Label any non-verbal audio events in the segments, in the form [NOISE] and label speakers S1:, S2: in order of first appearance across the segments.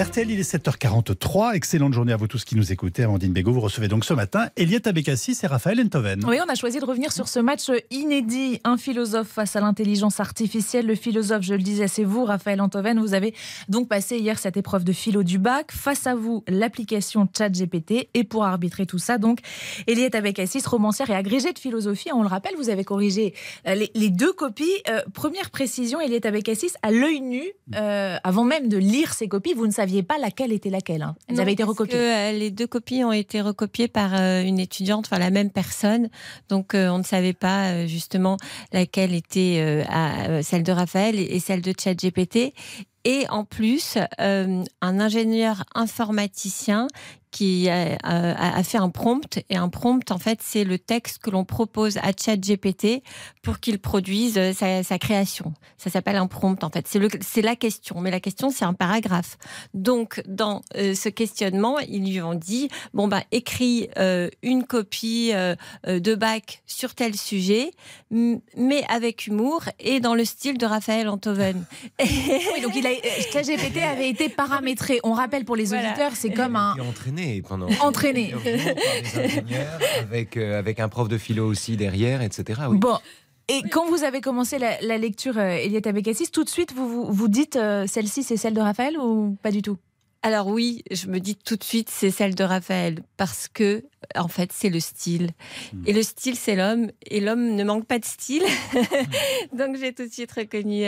S1: RTL, il est 7h43. Excellente journée à vous tous qui nous écoutez. Amandine Bégaud, vous recevez donc ce matin Eliette Abekassis et Raphaël Enthoven.
S2: Oui, on a choisi de revenir sur ce match inédit. Un philosophe face à l'intelligence artificielle. Le philosophe, je le disais, c'est vous, Raphaël Enthoven. Vous avez donc passé hier cette épreuve de philo du bac. Face à vous, l'application ChatGPT. Et pour arbitrer tout ça, donc, Eliette Abekassis, romancière et agrégée de philosophie. On le rappelle, vous avez corrigé euh, les, deux copies. Euh, première précision, Eliette Abekassis, à l'œil nu, euh, avant même de lire ces copies, vous ne saviez pas laquelle était laquelle. Hein. Elles avaient été recopiées.
S3: Que, euh, les deux copies ont été recopiées par euh, une étudiante, enfin la même personne. Donc euh, on ne savait pas justement laquelle était celle de Raphaël et celle de ChatGPT. Et en plus, un ingénieur informaticien qui a, fait un prompt. Et un prompt, en fait, c'est le texte que l'on propose à ChatGPT pour qu'il produise euh, sa, création. Ça s'appelle un prompt, en fait. C'est la question. Mais la question, c'est un paragraphe. Donc, dans euh, ce questionnement, ils lui ont dit bon, bah, écris euh, une copie de bac sur tel sujet, mais avec humour et dans le style de Raphaël Antoven.
S2: oui, donc, il a, ChatGPT avait été [LAUGHS] paramétré. On rappelle pour les auditeurs, c'est comme un
S4: pendant. [LAUGHS]
S2: Entraîné.
S4: avec, euh, avec un prof de philo aussi derrière, etc.
S2: Bon. Et quand vous avez commencé la, lecture, euh, Eliette Abekassis, tout de suite, vous vous, dites euh, celle-ci, c'est celle de Raphaël ou pas du tout?
S3: Alors oui, je me dis tout de suite c'est celle de Raphaël parce que en fait c'est le style hmm. et le style c'est l'homme et l'homme ne manque pas de style [LAUGHS] donc j'ai tout de suite reconnu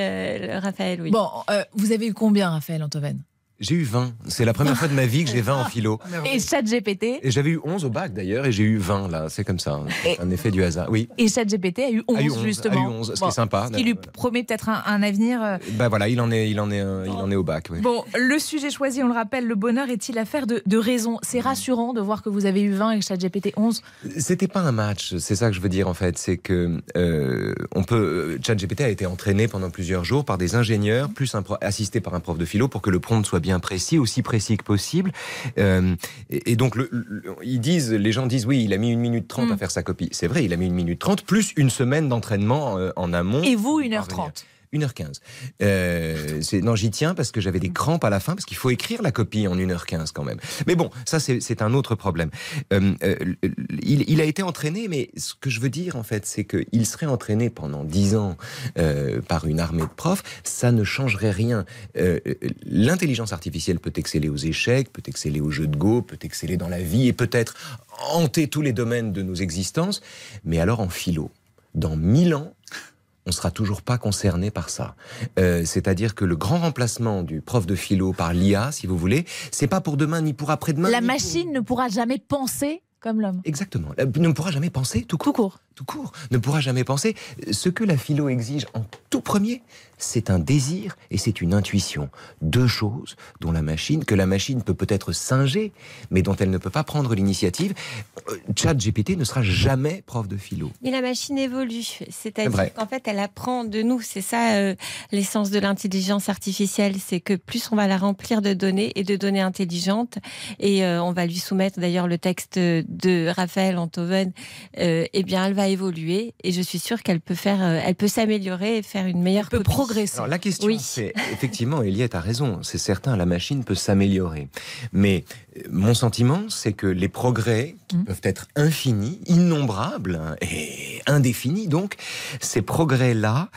S3: Raphaël. Oui.
S2: Bon, vous avez eu combien Raphaël Antoven
S4: j'ai eu 20. C'est la première fois de ma vie que j'ai 20 en philo. [LAUGHS]
S2: Et ChatGPT
S4: Et j'avais eu 11 au bac d'ailleurs, et j'ai eu 20 là. C'est comme ça, un effet du hasard. Oui.
S2: Et ChatGPT a eu 11, a eu 11 justement. A
S4: eu 11, ce qui est sympa.
S2: Ce qui lui promet peut-être un, avenir.
S4: Ben voilà, il en est, il en est, il en est au bac. Oui.
S2: Bon, le sujet choisi, on le rappelle, le bonheur est-il affaire de, de raison? C'est rassurant de voir que vous avez eu 20 et ChatGPT 11
S4: C'était pas un match, c'est ça que je veux dire en fait. C'est que euh, on peut. ChatGPT a été entraîné pendant plusieurs jours par des ingénieurs, plus un assisté par un prof de philo pour que le prompt soit bien précis, aussi précis que possible. Euh, et, donc, le, ils disent, les gens disent, oui, il a mis une minute trente à mm. faire sa copie. C'est vrai, il a mis une minute trente, plus une semaine d'entraînement euh, en amont.
S2: Et vous, une heure trente
S4: 1h15. Euh, non, j'y tiens parce que j'avais des crampes à la fin, parce qu'il faut écrire la copie en 1h15 quand même. Mais bon, ça c'est un autre problème. Euh, euh, il, a été entraîné, mais ce que je veux dire en fait, c'est qu'il serait entraîné pendant 10 ans par une armée de profs, ça ne changerait rien. L'intelligence artificielle peut exceller aux échecs, peut exceller aux jeux de go, peut exceller dans la vie et peut-être hanter tous les domaines de nos existences, mais alors en philo, dans 1000 ans, on sera toujours pas concerné par ça. Euh, c'est-à-dire que le grand remplacement du prof de philo par l'IA, si vous voulez, c'est pas pour demain ni pour après-demain.
S2: La machine ne pourra jamais penser comme l'homme.
S4: Exactement. Elle ne pourra jamais penser tout court.
S2: Tout court.
S4: Tout court. Ne pourra jamais penser. Ce que la philo exige en tout premier, c'est un désir et c'est une intuition. Deux choses dont la machine, que la machine peut peut-être singer, mais dont elle ne peut pas prendre l'initiative. Euh, Chat GPT ne sera jamais prof de philo.
S3: Mais la machine évolue. C'est-à-dire qu'en fait, elle apprend de nous. C'est ça euh, l'essence de l'intelligence artificielle. C'est que plus on va la remplir de données et de données intelligentes, et euh, on va lui soumettre d'ailleurs le texte de Raphaël Antoven, eh bien, elle va évoluer et je suis sûre qu'elle peut faire, elle peut s'améliorer et faire une meilleure.
S2: Elle peut progresser.
S4: Alors la question, c'est effectivement, Eliette a raison. C'est certain, la machine peut s'améliorer, mais euh, mon sentiment, c'est que les progrès qui mmh. peuvent être infinis, innombrables hein, et indéfinis, donc ces progrès-là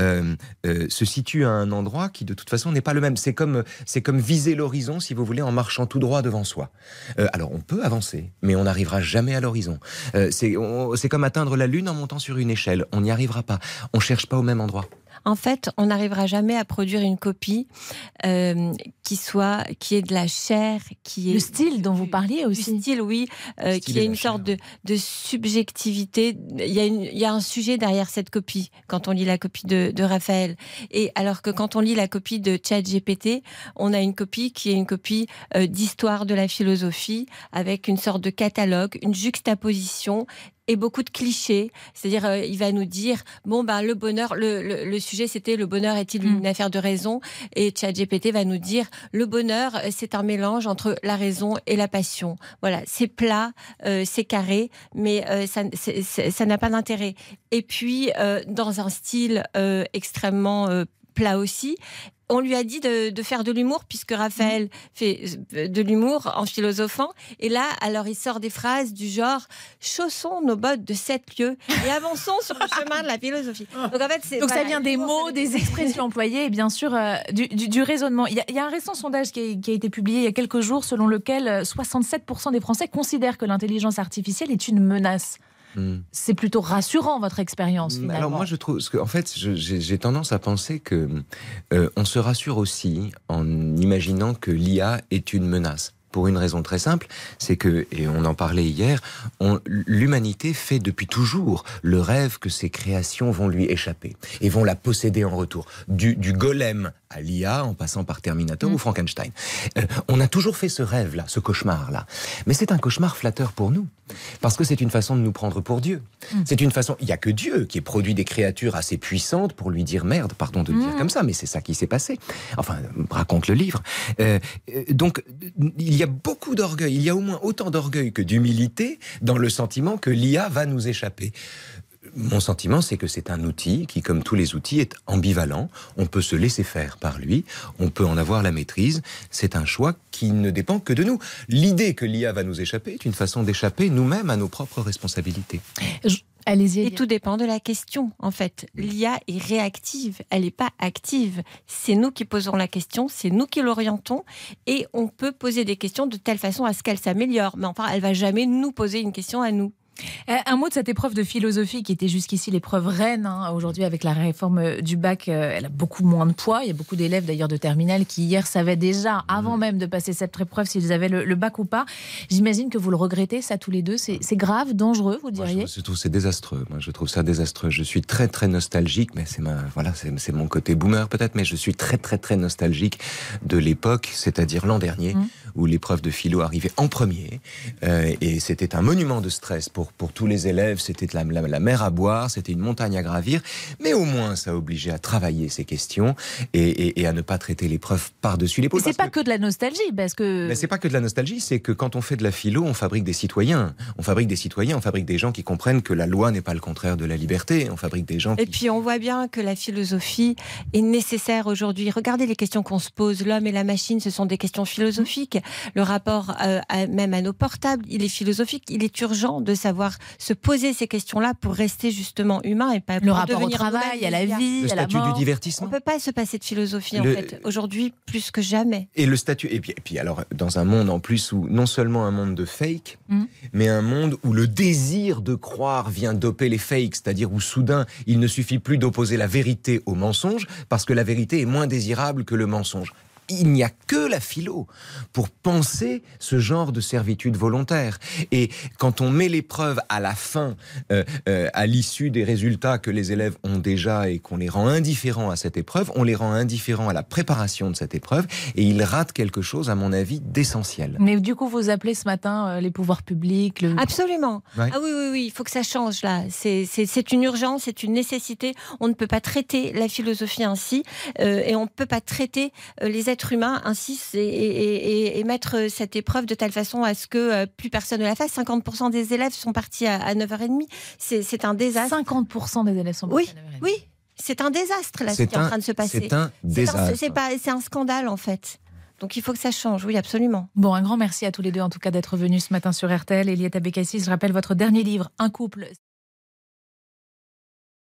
S4: euh, euh, se situent à un endroit qui de toute façon n'est pas le même. C'est comme c'est comme viser l'horizon, si vous voulez, en marchant tout droit devant soi. alors on peut avancer, mais on n'arrivera jamais à l'horizon. c'est comme atteindre la lune en montant sur une échelle. On n'y arrivera pas. On cherche pas au même endroit
S3: en fait, on n'arrivera jamais à produire une copie euh, qui soit, qui est de la chair, qui est
S2: le style dont vous parliez aussi.
S3: Le style, oui, euh, qui est une sorte de, subjectivité. Il y, a il y, a un sujet derrière cette copie quand on lit la copie de, Raphaël. Et alors que quand on lit la copie de ChatGPT, on a une copie qui est une copie euh, d'histoire de la philosophie avec une sorte de catalogue, une juxtaposition et beaucoup de clichés. C'est-à-dire, euh, il va nous dire bon ben le bonheur, le, le, le sujet c'était le bonheur est-il une
S2: Mm.
S3: affaire de raison? Et ChatGPT va nous dire le bonheur euh, c'est un mélange entre la raison et la passion. Voilà, c'est plat, euh, c'est carré, mais euh, ça, c'est- c'est- ça n'a pas d'intérêt. Et puis dans un style extrêmement plat aussi. On lui a dit de, de faire de l'humour puisque Raphaël fait euh, de l'humour en philosophant. Et là, alors il sort des phrases du genre chaussons nos bottes de sept lieues et avançons sur le chemin de la philosophie. [LAUGHS] Donc en fait,
S2: ça vient des mots, des expressions [LAUGHS] employées et bien sûr euh, du, du- du raisonnement. Il y, a, il y a un récent sondage qui a, qui a été publié il y a quelques jours selon lequel euh, 67% des Français considèrent que l'intelligence artificielle est une menace.
S4: Hmm.
S2: C'est plutôt rassurant votre expérience finalement.
S4: Alors moi je trouve, parce que, en fait, j'ai tendance à penser que euh, on se rassure aussi en imaginant que l'IA est une menace. Pour une raison très simple, c'est que, et on en parlait hier, l'humanité fait depuis toujours le rêve que ses créations vont lui échapper et vont la posséder en retour. Du, du golem à l'IA, en passant par Terminator
S2: Mm.
S4: ou Frankenstein. Euh, on a toujours fait ce rêve-là, ce cauchemar-là. Mais c'est un cauchemar flatteur pour nous. Parce que c'est une façon de nous prendre pour Dieu.
S2: Mm.
S4: C'est une façon. Il n'y a que Dieu qui produit des créatures assez puissantes pour lui dire merde, pardon de le dire
S2: Mm.
S4: comme ça, mais c'est ça qui s'est passé. Enfin, raconte le livre. Euh, euh, donc, il y a beaucoup d'orgueil. Il y a au moins autant d'orgueil que d'humilité dans le sentiment que l'IA va nous échapper. Mon sentiment, c'est que c'est un outil qui, comme tous les outils, est ambivalent. On peut se laisser faire par lui, on peut en avoir la maîtrise. C'est un choix qui ne dépend que de nous. L'idée que l'IA va nous échapper est une façon d'échapper nous-mêmes à nos propres responsabilités.
S2: Allez-y.
S3: Et tout dépend de la question, en fait. L'IA est réactive, elle n'est pas active. C'est nous qui posons la question, c'est nous qui l'orientons, et on peut poser des questions de telle façon à ce qu'elle s'améliore. Mais enfin, elle va jamais nous poser une question à nous.
S2: Euh, Un mot de cette épreuve de philosophie qui était jusqu'ici l'épreuve reine. hein. Aujourd'hui, avec la réforme euh, du bac, euh, elle a beaucoup moins de poids. Il y a beaucoup d'élèves d'ailleurs de terminale qui hier savaient déjà, avant même de passer cette épreuve, s'ils avaient le, le bac ou pas. J'imagine que vous le regrettez, ça tous les deux. C'est grave, dangereux, vous
S4: Moi,
S2: diriez
S4: je, je trouve c'est désastreux. Moi, je trouve ça désastreux. Je suis très très nostalgique, mais c'est ma voilà, c'est mon côté boomer peut-être, mais je suis très très très nostalgique de l'époque, c'est-à-dire l'an dernier,
S2: Mm.
S4: Où l'épreuve de philo arrivait en premier, euh, et c'était un monument de stress pour pour tous les élèves. C'était la, la, la mer à boire, c'était une montagne à gravir, mais au moins ça obligeait à travailler ces questions et, et, et à ne pas traiter l'épreuve par-dessus l'épaule.
S2: C'est pas que de la nostalgie, parce que.
S4: mais c'est pas que de la nostalgie, c'est que quand on fait de la philo, on fabrique des citoyens. On fabrique des citoyens, on fabrique des gens qui comprennent que la loi n'est pas le contraire de la liberté. On fabrique des gens
S3: Et
S4: qui...
S3: puis on voit bien que la philosophie est nécessaire aujourd'hui. Regardez les questions qu'on se pose. L'homme et la machine, ce sont des questions philosophiques. Le rapport euh, à- même à nos portables, il est philosophique. Il est urgent de savoir se poser ces questions-là pour rester justement humain et pas
S2: le
S3: pour
S2: rapport au
S3: devenir
S2: travail, à la vie,
S4: Le
S2: à la
S4: statut du
S2: mort.
S3: On
S4: divertissement.
S3: peut pas se passer de philosophie en fait. Aujourd'hui, plus que jamais.
S4: Et le statut. Et puis, et puis alors, dans un monde en plus où non seulement un monde de fake,
S2: Mhm.
S4: mais un monde où le désir de croire vient doper les fakes, c'est-à-dire où soudain il ne suffit plus d'opposer la vérité au mensonge, parce que la vérité est moins désirable que le mensonge. Il n'y a que la philo pour penser ce genre de servitude volontaire. Et quand on met l'épreuve à la fin, euh, euh, à l'issue des résultats que les élèves ont déjà et qu'on les rend indifférents à cette épreuve, on les rend indifférents à la préparation de cette épreuve et ils ratent quelque chose, à mon avis, d'essentiel.
S2: Mais du coup, vous appelez ce matin euh, les pouvoirs publics, le...
S3: Absolument.
S4: Ouais.
S3: Ah oui, oui, oui, il faut que ça change là. C'est- une urgence, c'est une nécessité. On ne peut pas traiter la philosophie ainsi euh, et on ne peut pas traiter euh, les êtres humains ainsi et, et- et mettre cette épreuve de telle façon à ce que euh, plus personne ne la fasse. 50% des élèves sont partis à, à 9h30. C'est c'est un désastre.
S2: 50% des élèves sont
S3: Oui,
S2: partis à 9h30.
S3: Oui, c'est un désastre là ce
S4: C'est
S3: qui est en
S4: un-
S3: train de se passer.
S4: C'est un
S3: un-
S4: désastre.
S3: C'est pas- c'est un scandale en fait. Donc il faut que ça change, oui, absolument.
S2: Bon, un grand merci à tous les deux en tout cas d'être venus ce matin sur RTL. Eliette Abekassi, je rappelle votre dernier livre, Un couple.